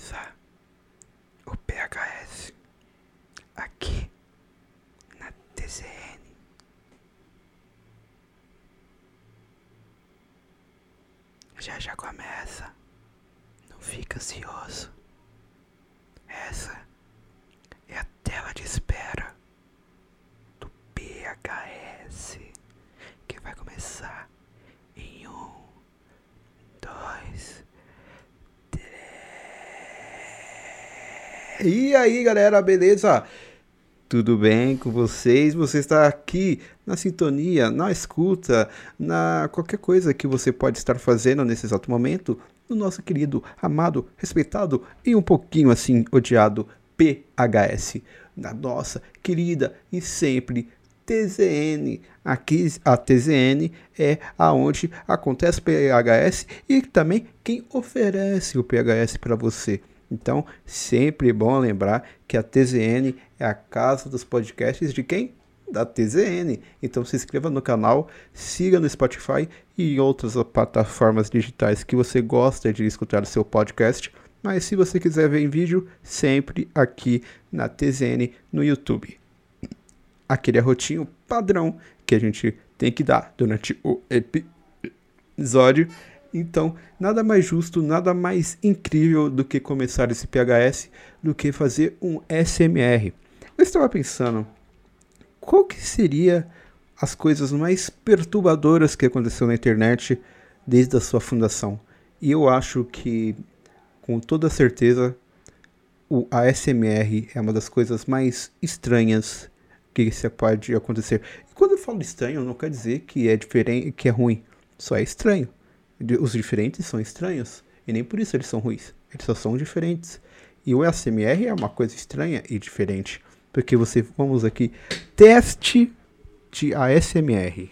começar o PHS aqui na TCN. Já já começa. Não fica ansioso. Essa é a tela de espera do PHS que vai começar em um, dois, E aí, galera, beleza? Tudo bem com vocês? Você está aqui na sintonia, na escuta, na qualquer coisa que você pode estar fazendo nesse exato momento, no nosso querido, amado, respeitado e um pouquinho assim odiado PHS, na nossa querida e sempre TZN. Aqui a TZN é aonde acontece o PHS e também quem oferece o PHS para você. Então, sempre bom lembrar que a TZN é a casa dos podcasts de quem? Da TZN. Então, se inscreva no canal, siga no Spotify e em outras plataformas digitais que você gosta de escutar o seu podcast. Mas se você quiser ver em vídeo, sempre aqui na TZN no YouTube. Aquele arrotinho padrão que a gente tem que dar durante o episódio então, nada mais justo, nada mais incrível do que começar esse PHS do que fazer um SMR. Eu estava pensando, qual que seria as coisas mais perturbadoras que aconteceu na internet desde a sua fundação? E eu acho que, com toda certeza, o ASMR é uma das coisas mais estranhas que se pode acontecer. E quando eu falo estranho, não quer dizer que é diferente, que é ruim, só é estranho os diferentes são estranhos e nem por isso eles são ruins. Eles só são diferentes. E o ASMR é uma coisa estranha e diferente, porque você vamos aqui teste de ASMR.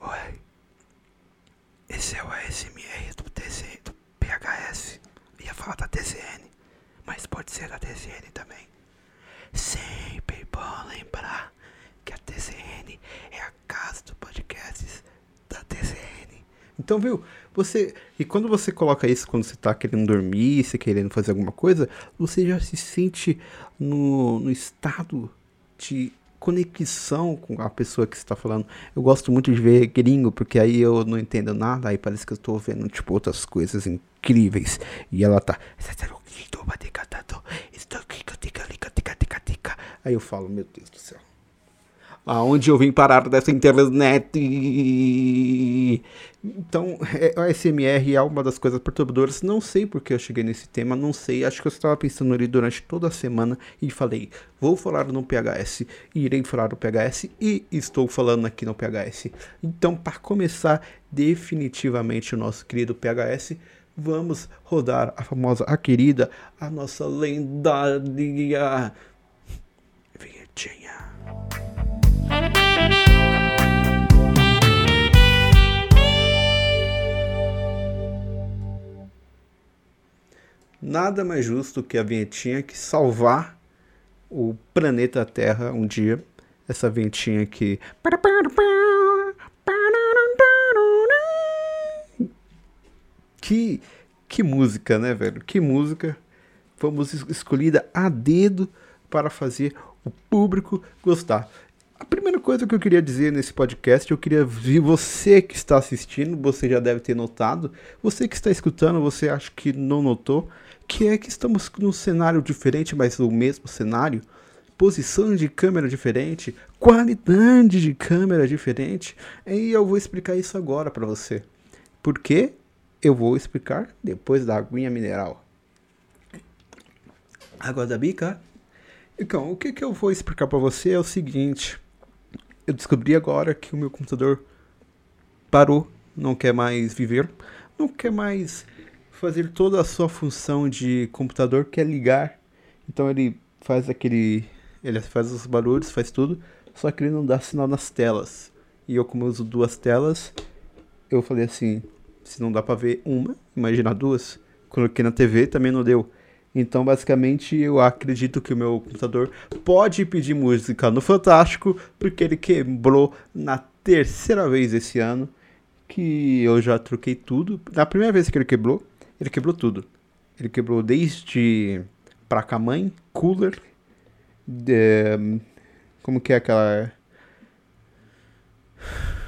Oi. Esse é o ASMR do, TC, do PHS. Ia falar da TCN, mas pode ser da TCN também. Sempre bom lembrar que a TCN é a casa do podcasts da TCN. Então, viu? Você. E quando você coloca isso, quando você tá querendo dormir, você querendo fazer alguma coisa, você já se sente no, no estado de conexão com a pessoa que está falando. Eu gosto muito de ver gringo, porque aí eu não entendo nada, aí parece que eu estou vendo, tipo, outras coisas incríveis. E ela tá. Aí eu falo, meu Deus do céu aonde eu vim parar dessa internet. Então, é, o SMR é uma das coisas perturbadoras. Não sei porque eu cheguei nesse tema, não sei. Acho que eu estava pensando ali durante toda a semana e falei: vou falar no PHS, irei falar no PHS e estou falando aqui no PHS. Então, para começar definitivamente o nosso querido PHS, vamos rodar a famosa, a querida, a nossa lendária vinhetinha. Nada mais justo que a vinhetinha que salvar o planeta Terra um dia. Essa vinhetinha que. Que, que música, né, velho? Que música. Fomos escolhida a dedo para fazer o público gostar. A primeira coisa que eu queria dizer nesse podcast, eu queria ver você que está assistindo, você já deve ter notado, você que está escutando, você acha que não notou, que é que estamos num cenário diferente, mas o mesmo cenário, posição de câmera diferente, qualidade de câmera diferente, e eu vou explicar isso agora para você. Por quê? Eu vou explicar depois da aguinha mineral. Água da bica. Então, o que, que eu vou explicar para você é o seguinte eu descobri agora que o meu computador parou, não quer mais viver, não quer mais fazer toda a sua função de computador, quer ligar. Então ele faz aquele. Ele faz os barulhos, faz tudo, só que ele não dá sinal nas telas. E eu, como eu uso duas telas, eu falei assim: se não dá pra ver uma, imagina duas. Coloquei na TV, também não deu. Então, basicamente, eu acredito que o meu computador pode pedir música no Fantástico, porque ele quebrou na terceira vez esse ano, que eu já troquei tudo. Na primeira vez que ele quebrou, ele quebrou tudo. Ele quebrou desde placa-mãe, cooler, de, como que é aquela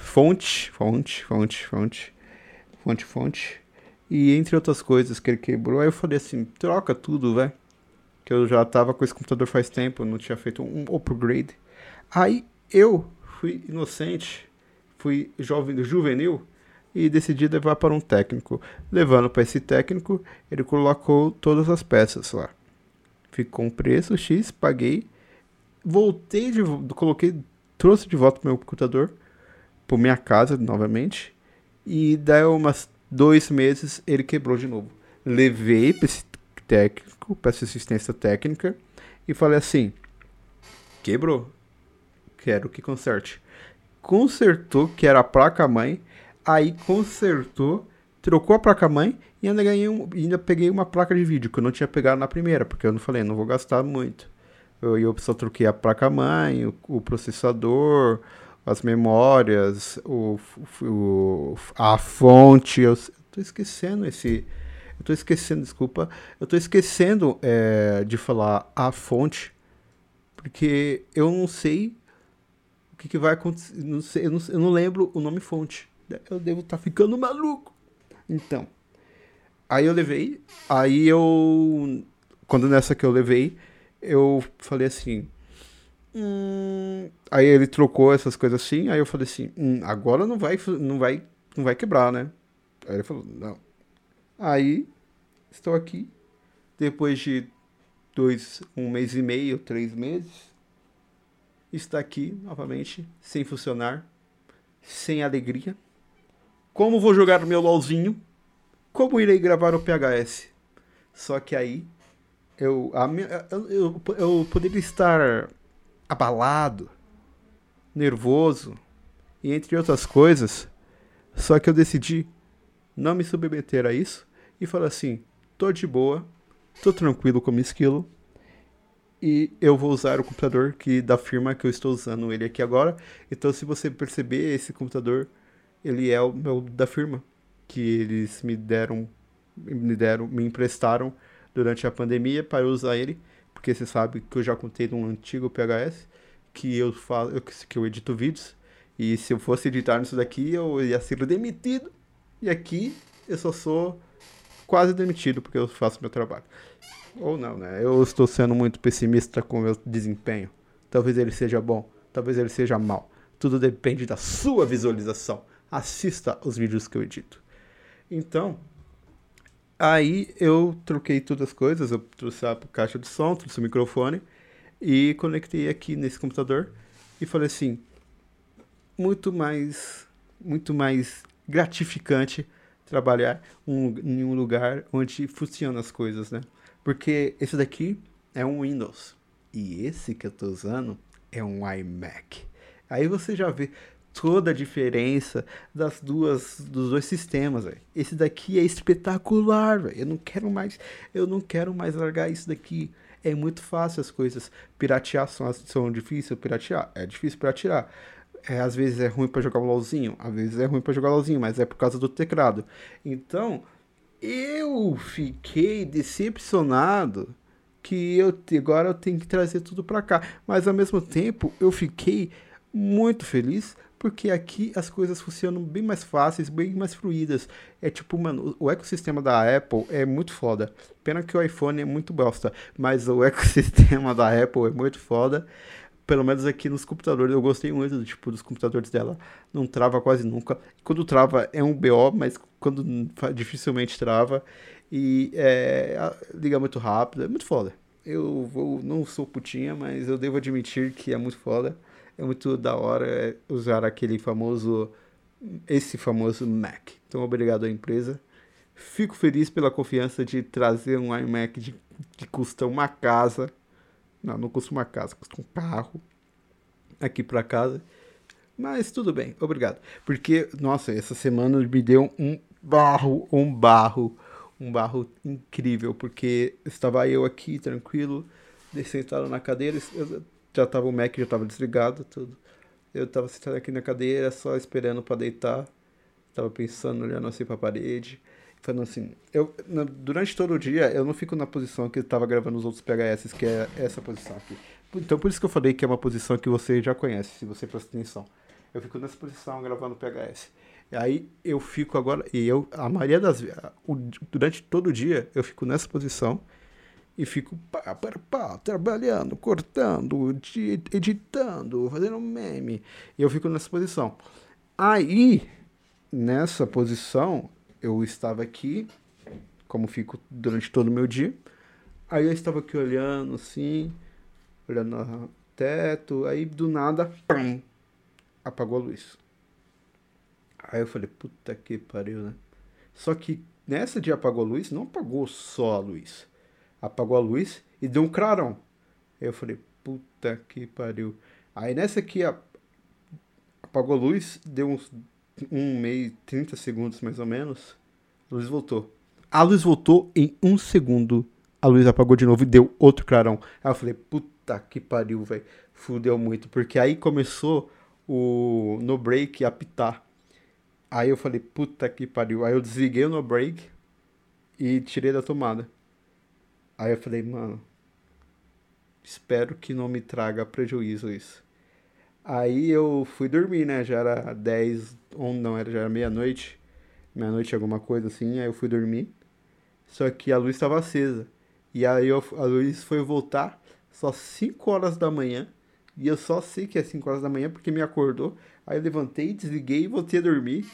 fonte, fonte, fonte, fonte, fonte, fonte, e entre outras coisas que ele quebrou. Aí eu falei assim, troca tudo, velho. Que eu já tava com esse computador faz tempo, não tinha feito um upgrade. Aí eu fui inocente, fui jovem, juvenil e decidi levar para um técnico. Levando para esse técnico, ele colocou todas as peças lá. Ficou um preço X, paguei. Voltei de coloquei, trouxe de volta meu computador para minha casa novamente. E daí umas dois meses ele quebrou de novo. Levei para esse técnico, para essa assistência técnica e falei assim: quebrou. Quero que conserte. Consertou, que era a placa mãe Aí consertou, trocou a placa-mãe e ainda ganhei um, ainda peguei uma placa de vídeo que eu não tinha pegado na primeira, porque eu não falei, não vou gastar muito. Eu, eu só troquei a placa-mãe, o, o, processador, as memórias, o, o, a fonte. Eu, tô esquecendo esse. Eu esquecendo, desculpa. Eu tô esquecendo é, de falar a fonte, porque eu não sei o que, que vai acontecer. Não sei, eu, não, eu não lembro o nome fonte eu devo estar tá ficando maluco. Então, aí eu levei, aí eu, quando nessa que eu levei, eu falei assim, hum, aí ele trocou essas coisas assim, aí eu falei assim, hum, agora não vai, não vai, não vai quebrar, né? Aí ele falou, não. Aí, estou aqui, depois de dois, um mês e meio, três meses, está aqui novamente, sem funcionar, sem alegria. Como vou jogar meu LOLzinho? Como irei gravar o PHS? Só que aí eu, a minha, eu, eu, eu poderia estar abalado, nervoso e entre outras coisas. Só que eu decidi não me submeter a isso e falar assim: tô de boa, tô tranquilo com o esquilo e eu vou usar o computador que da firma que eu estou usando ele aqui agora. Então, se você perceber, esse computador ele é o meu da firma, que eles me deram, me deram, me emprestaram durante a pandemia para eu usar ele, porque você sabe que eu já contei num antigo PHS que eu falo, que eu edito vídeos e se eu fosse editar nisso daqui eu ia ser demitido e aqui eu só sou quase demitido porque eu faço meu trabalho. Ou não, né? Eu estou sendo muito pessimista com meu desempenho. Talvez ele seja bom, talvez ele seja mal. Tudo depende da sua visualização assista os vídeos que eu edito. Então, aí eu troquei todas as coisas, eu trouxe a caixa de som, trouxe o microfone e conectei aqui nesse computador e falei assim, muito mais, muito mais gratificante trabalhar um, em um lugar onde funcionam as coisas, né? Porque esse daqui é um Windows e esse que eu tô usando é um iMac. Aí você já vê toda a diferença das duas dos dois sistemas, véio. Esse daqui é espetacular, véio. Eu não quero mais, eu não quero mais largar isso daqui. É muito fácil as coisas. Piratear são, são difíceis piratear, é difícil piratear. É, às vezes é ruim para jogar um LOLzinho, às vezes é ruim para jogar LOLzinho, mas é por causa do teclado. Então, eu fiquei decepcionado que eu agora eu tenho que trazer tudo para cá, mas ao mesmo tempo eu fiquei muito feliz porque aqui as coisas funcionam bem mais fáceis, bem mais fluídas. É tipo, mano, o ecossistema da Apple é muito foda. Pena que o iPhone é muito bosta, mas o ecossistema da Apple é muito foda. Pelo menos aqui nos computadores, eu gostei muito do tipo dos computadores dela. Não trava quase nunca. Quando trava é um BO, mas quando dificilmente trava. E é, liga muito rápido, é muito foda. Eu vou, não sou putinha, mas eu devo admitir que é muito foda é muito da hora usar aquele famoso, esse famoso Mac. Então, obrigado à empresa. Fico feliz pela confiança de trazer um iMac de, que custa uma casa. Não, não custa uma casa, custa um carro aqui para casa. Mas tudo bem, obrigado. Porque, nossa, essa semana me deu um barro, um barro, um barro incrível. Porque estava eu aqui tranquilo, sentado na cadeira, eu já tava o Mac já tava desligado, tudo. Eu tava sentado aqui na cadeira, só esperando para deitar. Tava pensando, olhando assim pra parede. falando assim, eu, na- durante todo o dia eu não fico na posição que eu tava gravando os outros PHS, que é essa posição aqui. Então por isso que eu falei que é uma posição que você já conhece, se você presta atenção. Eu fico nessa posição gravando PHS. Aí eu fico agora, e eu, a maioria das vezes, durante todo o dia, eu fico nessa posição e fico pá, pá, pá, trabalhando, cortando, di- editando, fazendo meme. E eu fico nessa posição. Aí, nessa posição, eu estava aqui, como fico durante todo o meu dia. Aí eu estava aqui olhando assim, olhando no teto, aí do nada, apagou a luz. Aí eu falei, puta que pariu, né? Só que nessa de apagou a luz, não apagou só a luz. Apagou a luz e deu um clarão. Aí eu falei, puta que pariu. Aí nessa aqui a- apagou a luz, deu uns um meio, 30 segundos mais ou menos. A luz voltou. A luz voltou em um segundo. A luz apagou de novo e deu outro clarão. Aí eu falei, puta que pariu, velho. Fudeu muito. Porque aí começou o no break a apitar. Aí eu falei, puta que pariu. Aí eu desliguei o no break e tirei da tomada. Aí eu falei, mano, espero que não me traga prejuízo isso. Aí eu fui dormir, né? Já era 10, ou não, era, já era meia-noite. Meia-noite, alguma coisa assim. Aí eu fui dormir. Só que a luz estava acesa. E aí eu- a luz foi voltar só 5 horas da manhã. E eu só sei que é 5 horas da manhã porque me acordou. Aí eu levantei, desliguei e voltei a dormir.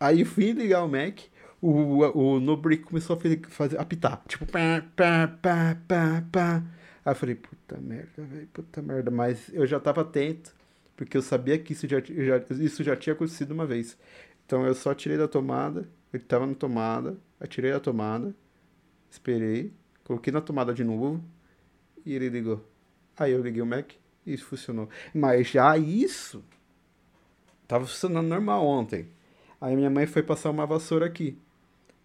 Aí fui ligar o Mac. O, o, o no break começou a fazer, fazer apitar. Tipo, pá, pá, pá, pá, pá. Aí eu falei, puta merda, velho, puta merda. Mas eu já tava atento, porque eu sabia que isso já, já, isso já tinha acontecido uma vez. Então eu só tirei da tomada, eu tava na tomada, eu tirei da tomada, esperei, coloquei na tomada de novo e ele ligou. Aí eu liguei o Mac e isso funcionou. Mas já isso tava funcionando normal ontem. Aí minha mãe foi passar uma vassoura aqui.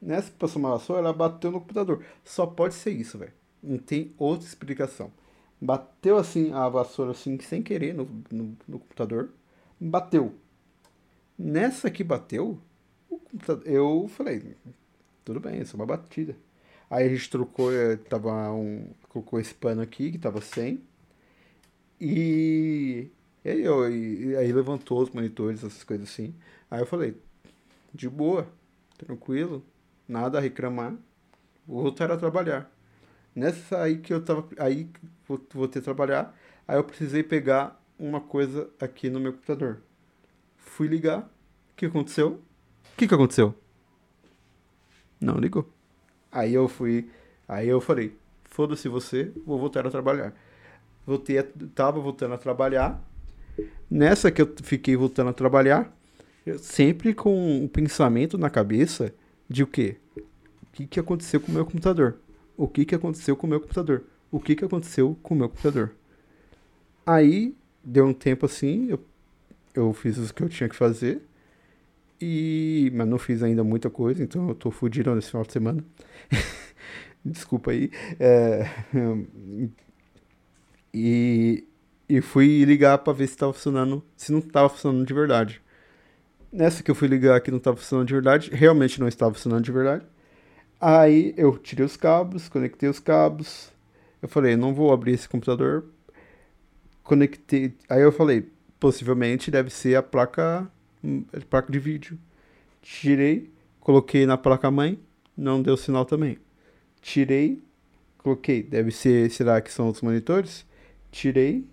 Nessa que passou uma vassoura, ela bateu no computador. Só pode ser isso, velho. Não tem outra explicação. Bateu assim a vassoura assim sem querer no, no, no computador. Bateu. Nessa que bateu, eu falei, tudo bem, isso é uma batida. Aí a gente trocou, eh, tava um, colocou esse pano aqui que tava sem. E, e aí, eu, e aí levantou os monitores, essas coisas assim. Aí eu falei, de boa, tranquilo, nada a reclamar, vou voltar a trabalhar. Nessa aí que eu tava, aí vou, vou ter trabalhar, aí eu precisei pegar uma coisa aqui no meu computador. Fui ligar, o que aconteceu? O que que aconteceu? Não ligou. Aí eu fui, aí eu falei, foda-se você, vou voltar a trabalhar. Voltei, a, tava voltando a trabalhar. Nessa que eu fiquei voltando a trabalhar, sempre com o pensamento na cabeça de o quê? O que, que aconteceu com o meu computador? O que, que aconteceu com o meu computador? O que, que aconteceu com o meu computador? Aí, deu um tempo assim, eu, eu fiz o que eu tinha que fazer. E, mas não fiz ainda muita coisa, então eu tô fudido nesse final de semana. Desculpa aí. É, e, e fui ligar pra ver se tava funcionando, se não tava funcionando de verdade. Nessa que eu fui ligar que não estava funcionando de verdade, realmente não estava funcionando de verdade. Aí eu tirei os cabos, conectei os cabos. Eu falei, não vou abrir esse computador. Conectei. Aí eu falei, possivelmente deve ser a placa, a placa de vídeo. Tirei, coloquei na placa mãe, não deu sinal também. Tirei, coloquei, deve ser, será que são os monitores? Tirei,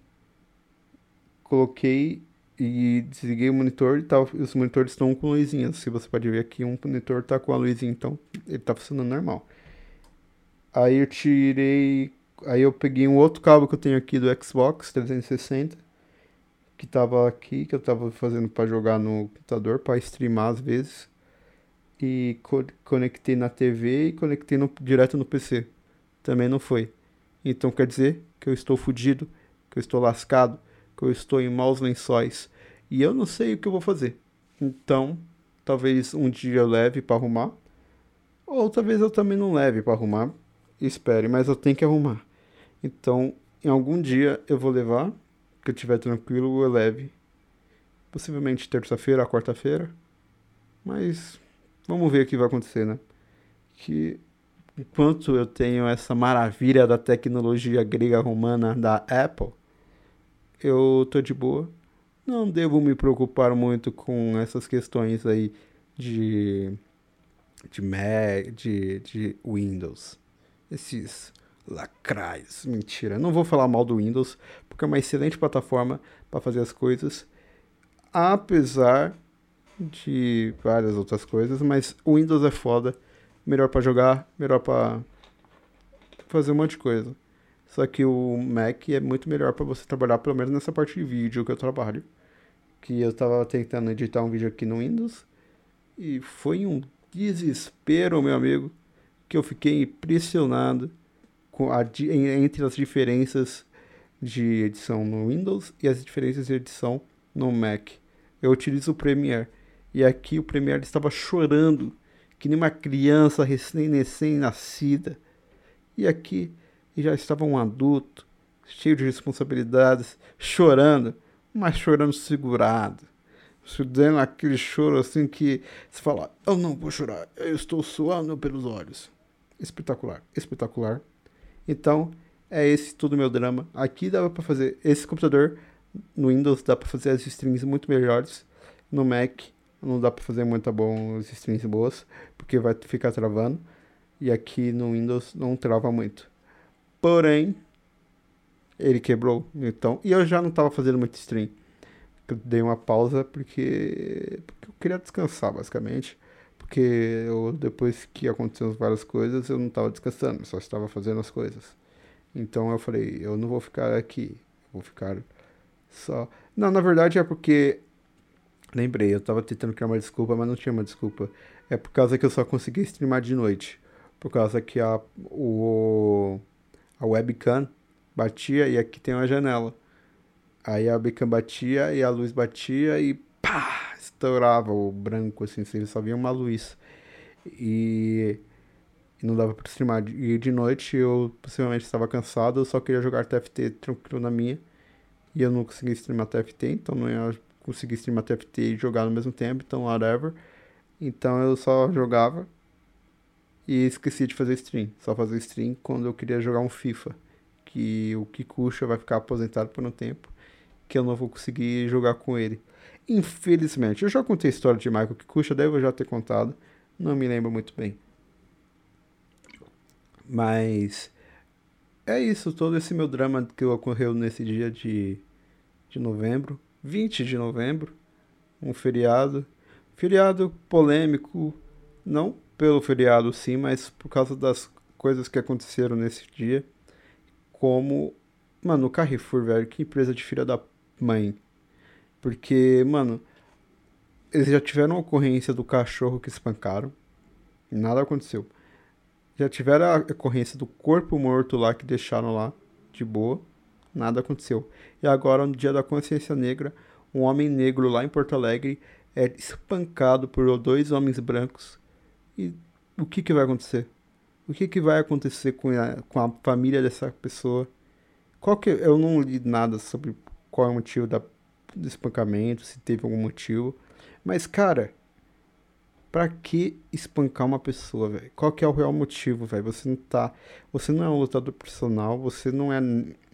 coloquei e desliguei o monitor e tal. Os monitores estão com luzinhas. Se você pode ver aqui, um monitor tá com a luzinha, então ele tá funcionando normal. Aí eu tirei. Aí eu peguei um outro cabo que eu tenho aqui do Xbox 360, que tava aqui, que eu tava fazendo para jogar no computador, para streamar às vezes. E co conectei na TV e conectei no, direto no PC. Também não foi. Então quer dizer que eu estou fudido, que eu estou lascado que eu estou em maus lençóis e eu não sei o que eu vou fazer. Então, talvez um dia eu leve para arrumar, ou talvez eu também não leve para arrumar. Espere, mas eu tenho que arrumar. Então, em algum dia eu vou levar, que eu estiver tranquilo, eu leve. Possivelmente terça-feira, quarta-feira. Mas vamos ver o que vai acontecer, né? Que enquanto eu tenho essa maravilha da tecnologia grega romana da Apple, eu tô de boa. Não devo me preocupar muito com essas questões aí de de Mac, de, de Windows. Esses lacrais, mentira. Não vou falar mal do Windows, porque é uma excelente plataforma para fazer as coisas, apesar de várias outras coisas, mas o Windows é foda, melhor para jogar, melhor para fazer um monte de coisa. Só que o Mac é muito melhor para você trabalhar, pelo menos nessa parte de vídeo que eu trabalho. Que eu estava tentando editar um vídeo aqui no Windows e foi um desespero, meu amigo, que eu fiquei impressionado com a, entre as diferenças de edição no Windows e as diferenças de edição no Mac. Eu utilizo o Premiere e aqui o Premiere estava chorando que nem uma criança recém-nascida. E aqui já estava um adulto, cheio de responsabilidades, chorando, mas chorando segurado dando aquele choro assim que você fala, eu não vou chorar, eu estou suando pelos olhos. Espetacular, espetacular. Então, é esse todo o meu drama. Aqui dá para fazer, esse computador no Windows dá para fazer as strings muito melhores. No Mac não dá para fazer muito bom as strings boas, porque vai ficar travando. E aqui no Windows não trava muito. Porém, ele quebrou, então, e eu já não estava fazendo muito stream eu dei uma pausa porque, porque eu queria descansar, basicamente. Porque eu, depois que aconteceram várias coisas, eu não estava descansando, só estava fazendo as coisas. Então eu falei, eu não vou ficar aqui, vou ficar só. Não, na verdade é porque. Lembrei, eu estava tentando criar uma desculpa, mas não tinha uma desculpa. É por causa que eu só consegui streamar de noite. Por causa que a, o, a webcam batia e aqui tem uma janela. Aí a webcam batia e a luz batia e pá, estourava o branco, assim, você só via uma luz. E, e não dava pra streamar. E de noite eu possivelmente estava cansado, eu só queria jogar TFT tranquilo na minha. E eu não conseguia streamar TFT, então não ia conseguir streamar TFT e jogar no mesmo tempo, então whatever. Então eu só jogava e esqueci de fazer stream. Só fazer stream quando eu queria jogar um FIFA. Que o Kikucha vai ficar aposentado por um tempo que eu não vou conseguir jogar com ele. Infelizmente. Eu já contei a história de Michael Kikucha, deve já ter contado. Não me lembro muito bem. Mas é isso, todo esse meu drama que ocorreu nesse dia de, de novembro, 20 de novembro, um feriado. Feriado polêmico, não pelo feriado sim, mas por causa das coisas que aconteceram nesse dia. Como, mano, o Carrefour, velho, que empresa de filha da mãe. Porque, mano, eles já tiveram a ocorrência do cachorro que espancaram. Nada aconteceu. Já tiveram a ocorrência do corpo morto lá que deixaram lá, de boa. Nada aconteceu. E agora, no dia da consciência negra, um homem negro lá em Porto Alegre é espancado por dois homens brancos. E o que, que vai acontecer? O que, que vai acontecer com a, com a família dessa pessoa? Qual que eu não li nada sobre qual é o motivo da, do espancamento, se teve algum motivo. Mas, cara, pra que espancar uma pessoa, velho? Qual que é o real motivo, velho? Você não tá. Você não é um lutador profissional, você não é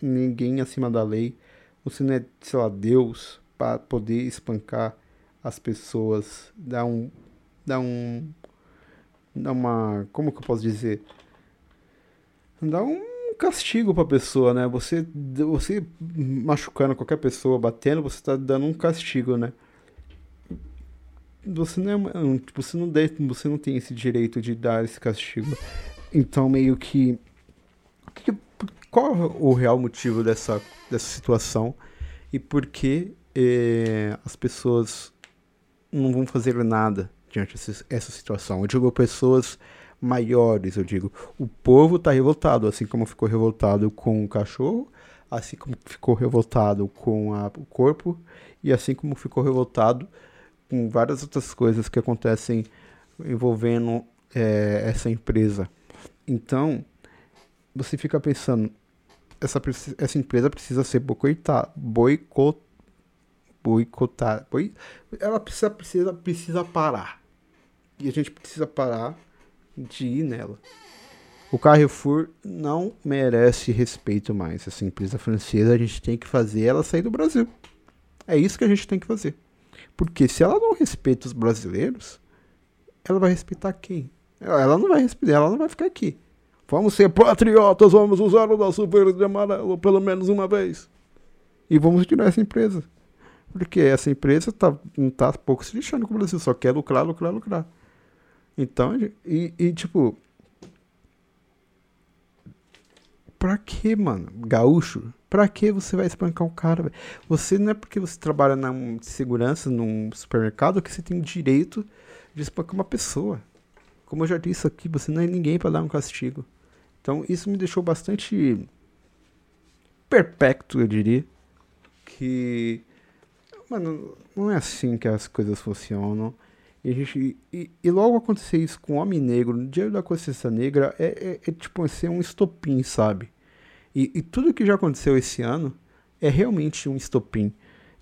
ninguém acima da lei, você não é, sei lá, Deus para poder espancar as pessoas, dar um. dar um. Dar uma. como que eu posso dizer? Dar um castigo pra pessoa, né? Você, você machucando qualquer pessoa, batendo, você tá dando um castigo, né? Você não é, tipo, você não deve, você não tem esse direito de dar esse castigo. Então meio que, qual o real motivo dessa, dessa situação e por que eh, as pessoas não vão fazer nada diante dessa situação? Eu digo pessoas maiores, eu digo. O povo está revoltado, assim como ficou revoltado com o cachorro, assim como ficou revoltado com a, o corpo, e assim como ficou revoltado com várias outras coisas que acontecem envolvendo é, essa empresa. Então, você fica pensando, essa, essa empresa precisa ser boicotada, boicot, boicotar, boi, ela precisa, precisa, precisa parar E a gente precisa parar de ir nela. O Carrefour não merece respeito mais. Essa empresa francesa, a gente tem que fazer ela sair do Brasil. É isso que a gente tem que fazer. Porque se ela não respeita os brasileiros, ela vai respeitar quem? Ela não vai respeitar, ela não vai ficar aqui. Vamos ser patriotas, vamos usar o nosso verde e amarelo pelo menos uma vez. E vamos tirar essa empresa. Porque essa empresa tá, não tá pouco se lixando com o Brasil, só quer lucrar, lucrar, lucrar. Então, e, e tipo. Pra que, mano? Gaúcho? Pra que você vai espancar um cara? Você não é porque você trabalha na segurança num supermercado que você tem o direito de espancar uma pessoa. Como eu já disse aqui, você não é ninguém para dar um castigo. Então isso me deixou bastante perpecto, eu diria. Que. Mano, não é assim que as coisas funcionam. E, gente, e, e, logo acontecer isso com Homem Negro, no dia da consciência negra, é, é, é tipo ser um estopim, sabe? E, e, tudo que já aconteceu esse ano é realmente um estopim.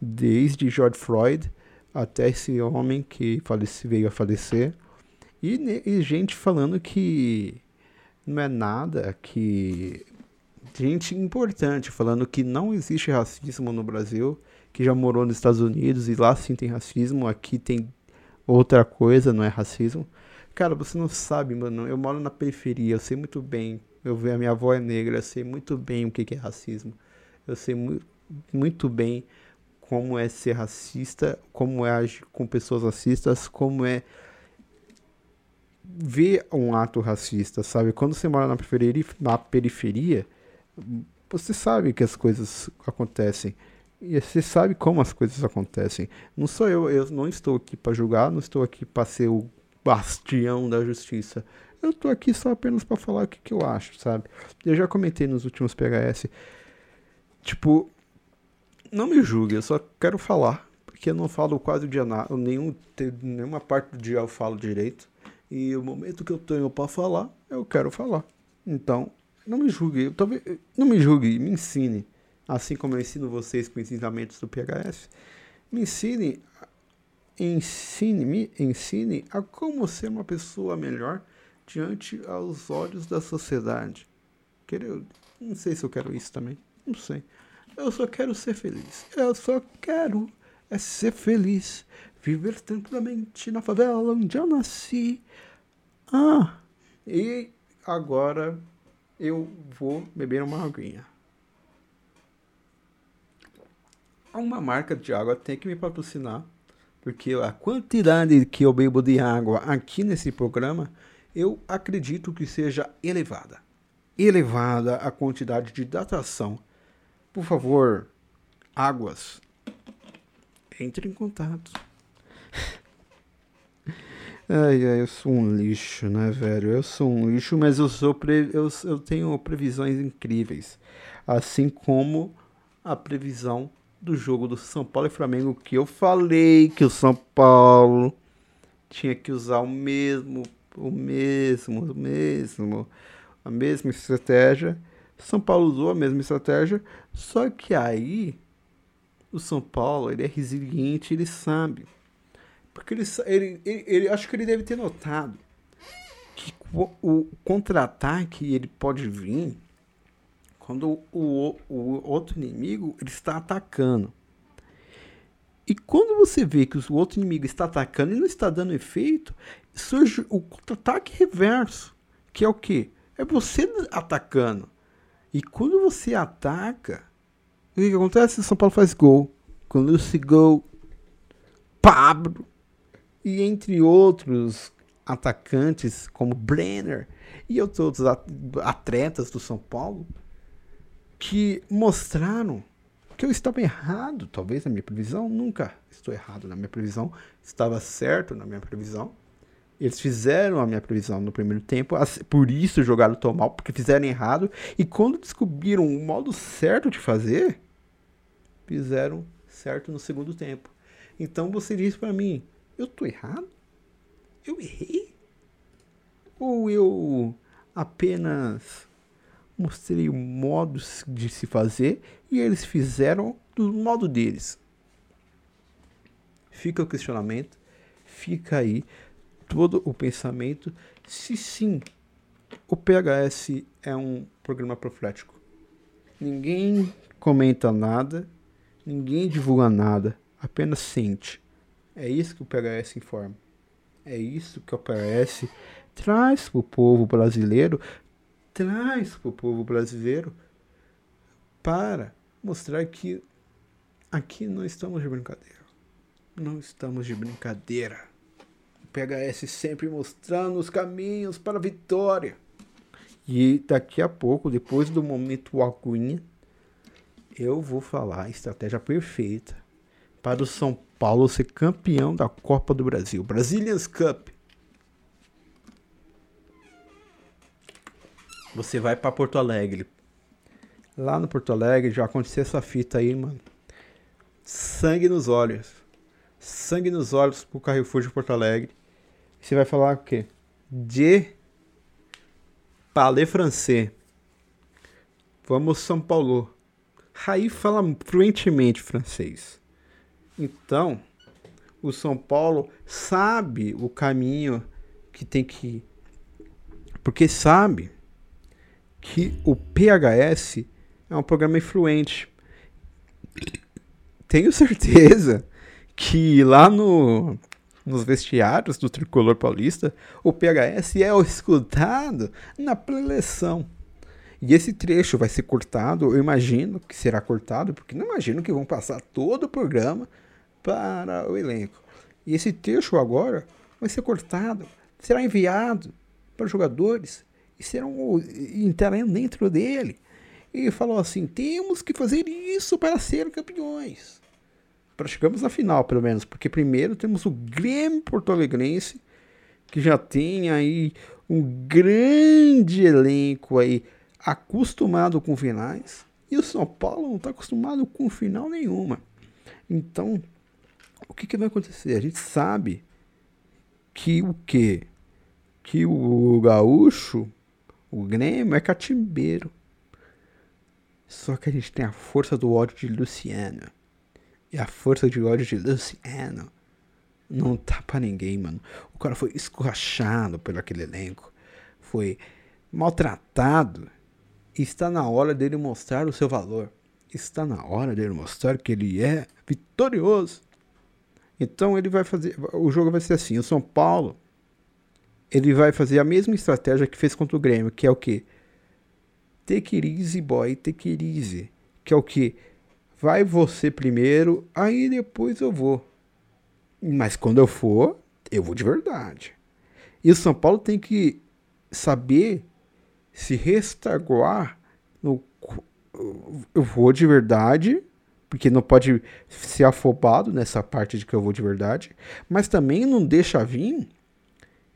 Desde George Floyd até esse homem que falece, veio a falecer. E, e gente falando que não é nada, que. Gente importante falando que não existe racismo no Brasil, que já morou nos Estados Unidos e lá sim tem racismo, aqui tem outra coisa, não é racismo. Cara, você não sabe, mano. Eu moro na periferia, eu sei muito bem. Eu vejo a minha avó é negra, eu sei muito bem o que, que é racismo. Eu sei mu muito bem como é ser racista, como é agir com pessoas racistas, como é ver um ato racista, sabe? Quando você mora na periferia, na periferia, você sabe que as coisas acontecem. E você sabe como as coisas acontecem. Não sou eu, eu não estou aqui para julgar, não estou aqui para ser o bastião da justiça. Eu estou aqui só apenas para falar o que, que eu acho, sabe? Eu já comentei nos últimos PHS. Tipo, não me julgue, eu só quero falar. Porque eu não falo quase o dia nada, nenhum, nenhuma parte do dia eu falo direito. E o momento que eu tenho para falar, eu quero falar. Então, não me julgue, talvez, não me julgue, me ensine. Assim como eu ensino vocês com ensinamentos do PHS. Me ensine, ensine, me ensine a como ser uma pessoa melhor diante aos olhos da sociedade. Quero, não sei se eu quero isso também, não sei. Eu só quero ser feliz. Eu só quero é ser feliz. Viver tranquilamente na favela onde eu nasci. Ah, e agora eu vou beber uma aguinha. Uma marca de água tem que me patrocinar, porque a quantidade que eu bebo de água aqui nesse programa, eu acredito que seja elevada. Elevada a quantidade de datação por favor, águas, entre em contato. Ai, ai, eu sou um lixo, né, velho? Eu sou um lixo, mas eu sou pre... eu, eu tenho previsões incríveis. Assim como a previsão do jogo do São Paulo e Flamengo, que eu falei que o São Paulo tinha que usar o mesmo, o mesmo, o mesmo, a mesma estratégia são Paulo usou a mesma estratégia, só que aí o São Paulo ele é resiliente, ele sabe. Porque ele, ele, ele, ele acho que ele deve ter notado que o, o contra-ataque ele pode vir quando o, o, outro inimigo ele está atacando. E quando você vê que o outro inimigo está atacando e não está dando efeito, surge o contra-ataque reverso, que é o que? É você atacando. E quando você ataca, o que, que acontece? São Paulo faz gol. Quando esse gol, Pablo e entre outros atacantes como Brenner e outros atletas do São Paulo que mostraram que eu estava errado, talvez na minha previsão, nunca estou errado na minha previsão, estava certo na minha previsão. Eles fizeram a minha previsão no primeiro tempo, por isso jogaram tão mal, porque fizeram errado. E quando descobriram o modo certo de fazer, fizeram certo no segundo tempo. Então você diz para mim, eu tô errado? Eu errei? Ou eu apenas mostrei o modo de se fazer e eles fizeram do modo deles? Fica o questionamento, fica aí todo o pensamento se sim o PHS é um programa profético. Ninguém comenta nada, ninguém divulga nada, apenas sente. É isso que o PHS informa. É isso que o PHS traz para o povo brasileiro, traz para o povo brasileiro para mostrar que aqui não estamos de brincadeira. Não estamos de brincadeira. O PHS sempre mostrando os caminhos para a vitória. E daqui a pouco, depois do momento aguinha, eu vou falar a estratégia perfeita para o São Paulo ser campeão da Copa do Brasil. Brazilians Cup. Você vai para Porto Alegre. Lá no Porto Alegre já aconteceu essa fita aí, mano. Sangue nos olhos. Sangue nos olhos pro Carrefour de Porto Alegre. Você vai falar o quê? De parler francês. Vamos São Paulo. Raí fala fluentemente francês. Então, o São Paulo sabe o caminho que tem que ir. Porque sabe que o PHS é um programa influente. Tenho certeza que lá no, nos vestiários do Tricolor Paulista, o PHS é escutado na preleção. E esse trecho vai ser cortado, eu imagino que será cortado, porque não imagino que vão passar todo o programa para o elenco. E esse trecho agora vai ser cortado, será enviado para os jogadores serão entrarão dentro dele. E falou assim: temos que fazer isso para ser campeões. Para chegarmos na final, pelo menos, porque primeiro temos o Grêmio Porto Alegrense, que já tem aí um grande elenco aí acostumado com finais. E o São Paulo não está acostumado com final nenhuma. Então, o que, que vai acontecer? A gente sabe que o quê? Que o gaúcho, o Grêmio é catimbeiro. Só que a gente tem a força do ódio de Luciano. E a força de ódio de Luciano não tá pra ninguém, mano. O cara foi escorrachado pelo aquele elenco. Foi maltratado. Está na hora dele mostrar o seu valor. Está na hora dele mostrar que ele é vitorioso. Então ele vai fazer. O jogo vai ser assim: o São Paulo ele vai fazer a mesma estratégia que fez contra o Grêmio, que é o que? Take it easy, boy, take it easy. Que é o que? Vai você primeiro, aí depois eu vou. Mas quando eu for, eu vou de verdade. E o São Paulo tem que saber se restaguar no eu vou de verdade porque não pode ser afobado nessa parte de que eu vou de verdade, mas também não deixa vir,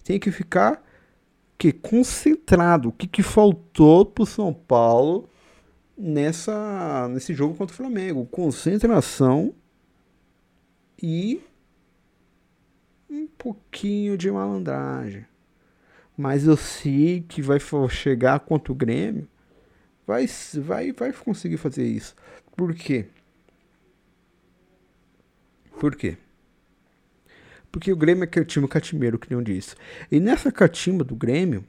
tem que ficar que concentrado. O que, que faltou pro São Paulo nessa nesse jogo contra o Flamengo? Concentração e um pouquinho de malandragem. Mas eu sei que vai chegar contra o Grêmio, vai vai vai conseguir fazer isso. Por quê? Por quê? Porque o Grêmio é o time catimeiro, que não disse. E nessa catimba do Grêmio,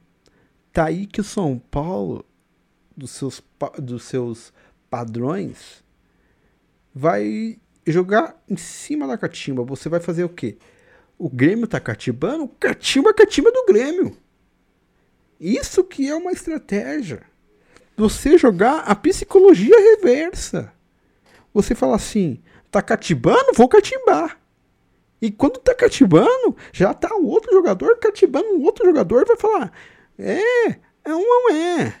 tá aí que o São Paulo, dos seus, dos seus padrões, vai jogar em cima da catimba. Você vai fazer o quê? O Grêmio tá catimbando, catimba é catimba do Grêmio. Isso que é uma estratégia. Você jogar a psicologia reversa. Você fala assim, Tá catibando? Vou catimbar. E quando tá catibando, já tá o outro jogador catibando um outro jogador vai falar: é, é um não é.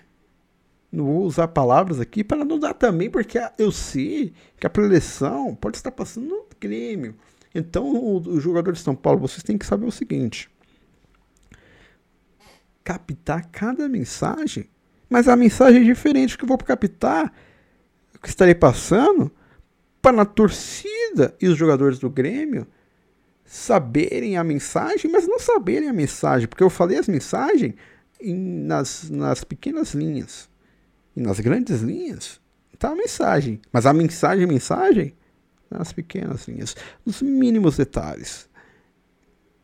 Não vou usar palavras aqui para não dar também, porque eu sei que a preleção pode estar passando no Grêmio. Então, os jogadores de São Paulo, vocês têm que saber o seguinte: captar cada mensagem, mas a mensagem é diferente que eu vou captar, que estarei passando para a torcida e os jogadores do Grêmio saberem a mensagem, mas não saberem a mensagem, porque eu falei as mensagens em, nas, nas pequenas linhas. E nas grandes linhas está a mensagem. Mas a mensagem, mensagem, nas pequenas linhas, nos mínimos detalhes.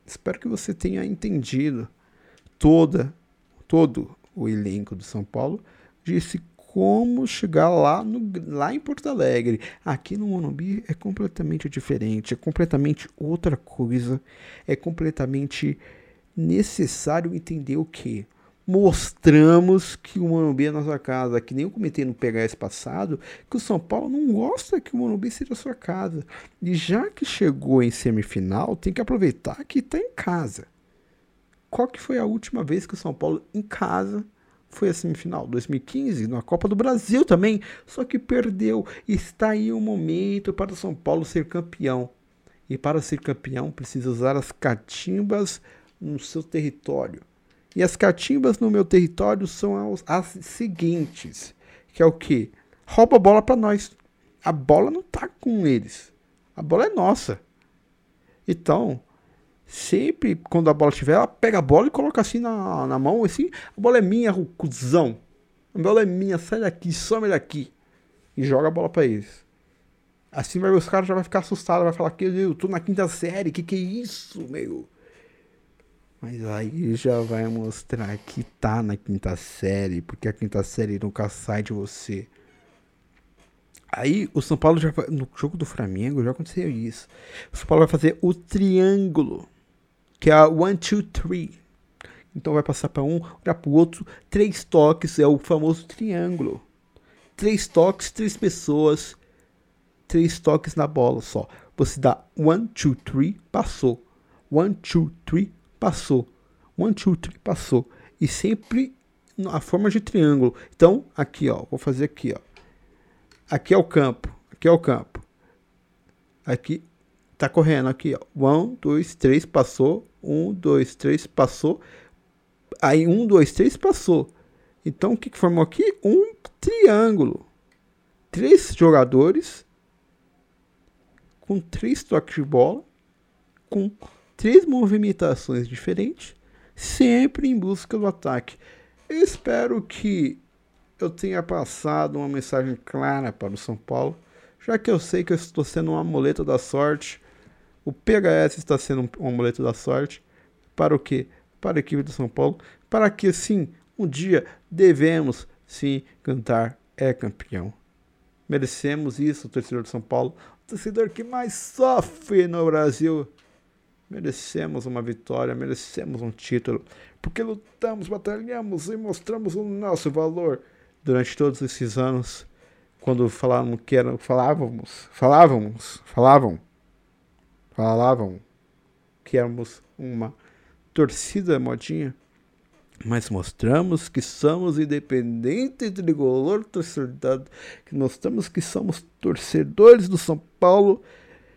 Espero que você tenha entendido toda, todo o elenco do São Paulo. Disse como chegar lá, no, lá em Porto Alegre. Aqui no Monumbi é completamente diferente, é completamente outra coisa, é completamente necessário entender o que mostramos que o Monumbi é nossa casa, que nem eu comentei no PHS passado, que o São Paulo não gosta que o Monumbi seja sua casa. E já que chegou em semifinal, tem que aproveitar que está em casa. Qual que foi a última vez que o São Paulo em casa foi a semifinal 2015, na Copa do Brasil também, só que perdeu. Está aí o momento para o São Paulo ser campeão. E para ser campeão precisa usar as catimbas no seu território. E as catimbas no meu território são as, as seguintes, que é o que? Rouba a bola para nós. A bola não tá com eles. A bola é nossa. Então, Sempre quando a bola tiver, ela pega a bola e coloca assim na, na mão, assim, a bola é minha, cuzão. A bola é minha, sai daqui, some daqui. E joga a bola pra eles. Assim vai, os caras já vai ficar assustados, vai falar que eu tô na quinta série, que que é isso, meu? Mas aí já vai mostrar que tá na quinta série, porque a quinta série nunca sai de você. Aí o São Paulo já vai, no jogo do Flamengo já aconteceu isso. O São Paulo vai fazer o triângulo que é a one, two, three. Então vai passar para um, olhar para o outro. Três toques é o famoso triângulo. Três toques, três pessoas, três toques na bola só. Você dá one, two, three, passou. One, two, three, passou. One, two, three, passou. E sempre na forma de triângulo. Então, aqui, ó, vou fazer aqui, ó. Aqui é o campo. Aqui é o campo. Aqui tá correndo aqui, ó. Um, dois, três, passou. Um, dois, três, passou. Aí um, dois, três, passou. Então o que, que formou aqui? Um triângulo. Três jogadores com três toques de bola, com três movimentações diferentes, sempre em busca do ataque. Eu espero que eu tenha passado uma mensagem clara para o São Paulo, já que eu sei que eu estou sendo uma muleta da sorte o PHS está sendo um amuleto da sorte. Para o quê? Para a equipe do São Paulo. Para que, sim, um dia devemos, sim, cantar é campeão. Merecemos isso, torcedor de São Paulo. O torcedor que mais sofre no Brasil. Merecemos uma vitória, merecemos um título. Porque lutamos, batalhamos e mostramos o nosso valor durante todos esses anos. Quando falávamos que era, falávamos, falávamos, falavam falavam que éramos uma torcida modinha, mas mostramos que somos independente tricolor torcedor, que mostramos que somos torcedores do São Paulo,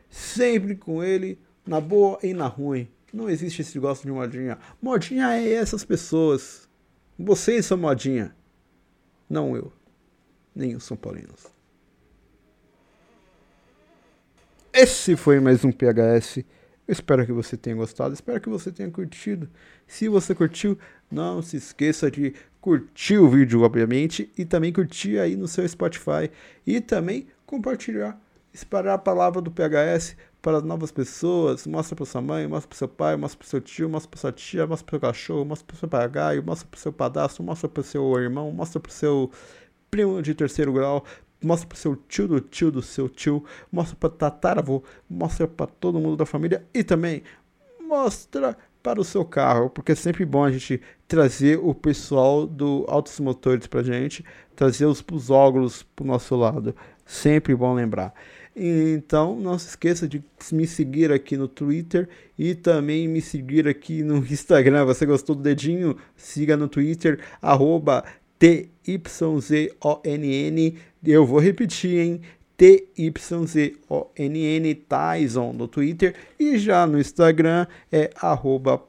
sempre com ele, na boa e na ruim. Não existe esse negócio de modinha. Modinha é essas pessoas. Vocês são modinha. Não eu. Nem os São Paulinos. Esse foi mais um PHS. Eu espero que você tenha gostado, espero que você tenha curtido. Se você curtiu, não se esqueça de curtir o vídeo, obviamente, e também curtir aí no seu Spotify e também compartilhar, espalhar a palavra do PHS para novas pessoas. Mostra para sua mãe, mostra para seu pai, mostra para seu tio, mostra para sua tia, mostra para seu cachorro, mostra para seu papagaio, mostra para seu padastro, mostra para seu irmão, mostra para seu primo de terceiro grau, mostra pro seu tio do tio do seu tio, mostra para tataravô, mostra para todo mundo da família e também mostra para o seu carro, porque é sempre bom a gente trazer o pessoal do Autos Motores pra gente, trazer os pusógulos pro nosso lado. Sempre bom lembrar. Então, não se esqueça de me seguir aqui no Twitter e também me seguir aqui no Instagram. Você gostou do dedinho? Siga no Twitter, arroba T-Y-Z-O-N-N. Eu vou repetir, hein? T-Y-Z-O-N-N Tyson no Twitter e já no Instagram é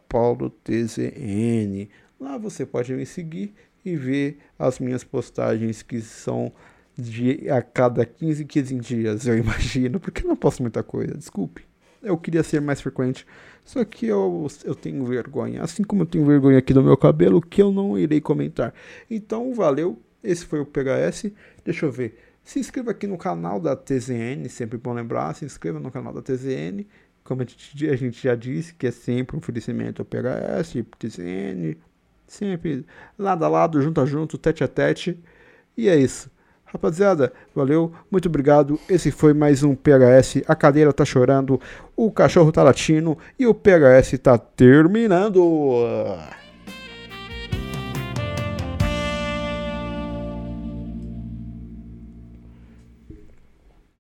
paulotzn. Lá você pode me seguir e ver as minhas postagens que são de a cada 15, 15 dias, eu imagino, porque eu não posto muita coisa, desculpe. Eu queria ser mais frequente, só que eu, eu tenho vergonha. Assim como eu tenho vergonha aqui do meu cabelo, que eu não irei comentar. Então, valeu. Esse foi o PHS. Deixa eu ver. Se inscreva aqui no canal da TZN, sempre bom lembrar. Se inscreva no canal da TZN. como a gente, a gente já disse, que é sempre um oferecimento ao PHS, PTCN, sempre lado a lado, junto a junto, tete a tete. E é isso. Rapaziada, valeu, muito obrigado. Esse foi mais um PHS. A cadeira tá chorando, o cachorro tá latindo e o PHS tá terminando.